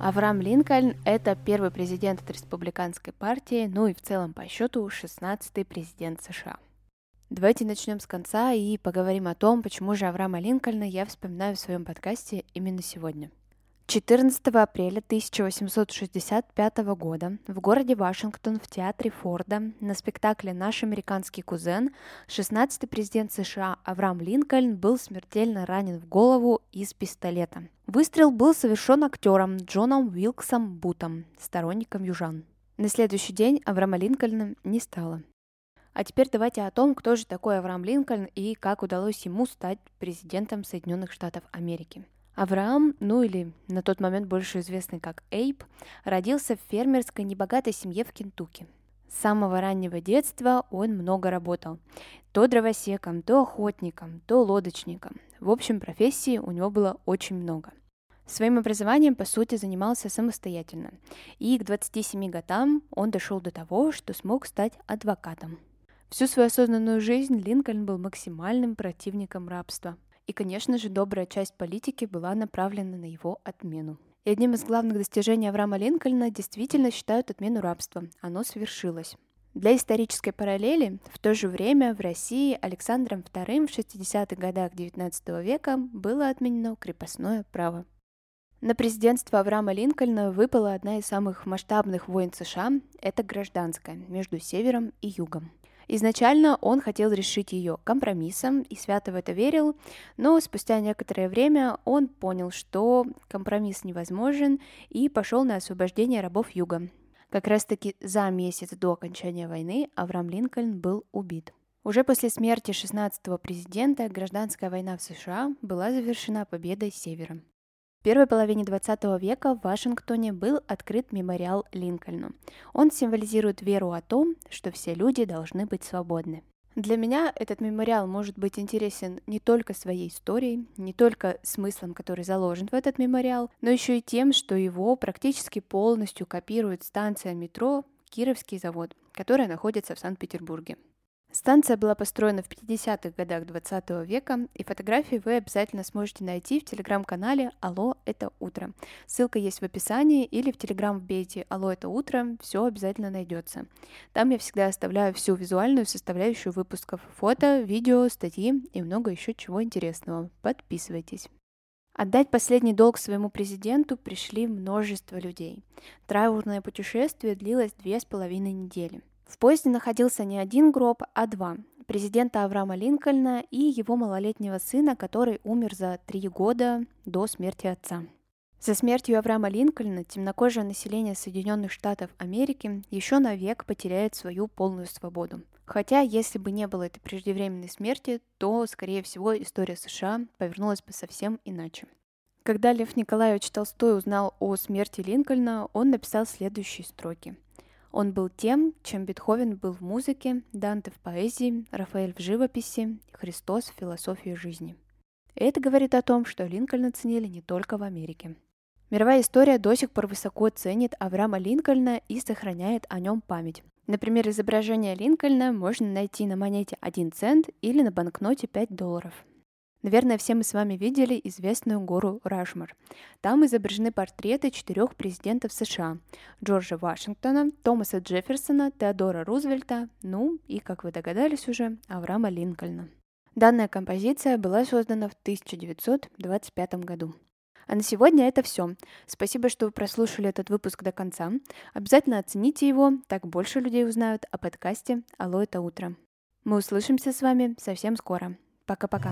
Авраам Линкольн – это первый президент от республиканской партии, ну и в целом по счету 16-й президент США. Давайте начнем с конца и поговорим о том, почему же Авраама Линкольна я вспоминаю в своем подкасте именно сегодня – 14 апреля 1865 года в городе Вашингтон в театре Форда на спектакле «Наш американский кузен» 16-й президент США Авраам Линкольн был смертельно ранен в голову из пистолета. Выстрел был совершен актером Джоном Уилксом Бутом, сторонником южан. На следующий день Авраама Линкольна не стало. А теперь давайте о том, кто же такой Авраам Линкольн и как удалось ему стать президентом Соединенных Штатов Америки. Авраам, ну или на тот момент больше известный как Эйб, родился в фермерской небогатой семье в Кентукки. С самого раннего детства он много работал. То дровосеком, то охотником, то лодочником. В общем, профессий у него было очень много. Своим образованием, по сути, занимался самостоятельно. И к 27 годам он дошел до того, что смог стать адвокатом. Всю свою осознанную жизнь Линкольн был максимальным противником рабства – и, конечно же, добрая часть политики была направлена на его отмену. И одним из главных достижений Авраама Линкольна действительно считают отмену рабства. Оно свершилось. Для исторической параллели, в то же время в России Александром II в 60-х годах XIX века было отменено крепостное право. На президентство Авраама Линкольна выпала одна из самых масштабных войн США – это гражданская, между севером и югом. Изначально он хотел решить ее компромиссом и свято в это верил, но спустя некоторое время он понял, что компромисс невозможен и пошел на освобождение рабов Юга. Как раз-таки за месяц до окончания войны Авраам Линкольн был убит. Уже после смерти 16-го президента гражданская война в США была завершена победой Севера. В первой половине 20 века в Вашингтоне был открыт мемориал Линкольну. Он символизирует веру о том, что все люди должны быть свободны. Для меня этот мемориал может быть интересен не только своей историей, не только смыслом, который заложен в этот мемориал, но еще и тем, что его практически полностью копирует станция метро Кировский завод, которая находится в Санкт-Петербурге. Станция была построена в 50-х годах 20 века, и фотографии вы обязательно сможете найти в телеграм-канале «Алло, это утро». Ссылка есть в описании или в телеграм вбейте «Алло, это утро», все обязательно найдется. Там я всегда оставляю всю визуальную составляющую выпусков, фото, видео, статьи и много еще чего интересного. Подписывайтесь. Отдать последний долг своему президенту пришли множество людей. Траурное путешествие длилось две с половиной недели. В поезде находился не один гроб, а два. Президента Авраама Линкольна и его малолетнего сына, который умер за три года до смерти отца. За смертью Авраама Линкольна темнокожее население Соединенных Штатов Америки еще навек потеряет свою полную свободу. Хотя, если бы не было этой преждевременной смерти, то, скорее всего, история США повернулась бы совсем иначе. Когда Лев Николаевич Толстой узнал о смерти Линкольна, он написал следующие строки – он был тем, чем Бетховен был в музыке, Данте в поэзии, Рафаэль в живописи, Христос в философии жизни. И это говорит о том, что Линкольна ценили не только в Америке. Мировая история до сих пор высоко ценит Авраама Линкольна и сохраняет о нем память. Например, изображение Линкольна можно найти на монете 1 цент или на банкноте 5 долларов. Наверное, все мы с вами видели известную гору Рашмар. Там изображены портреты четырех президентов США – Джорджа Вашингтона, Томаса Джефферсона, Теодора Рузвельта, ну и, как вы догадались уже, Авраама Линкольна. Данная композиция была создана в 1925 году. А на сегодня это все. Спасибо, что вы прослушали этот выпуск до конца. Обязательно оцените его, так больше людей узнают о подкасте «Алло, это утро». Мы услышимся с вами совсем скоро. Пока-пока.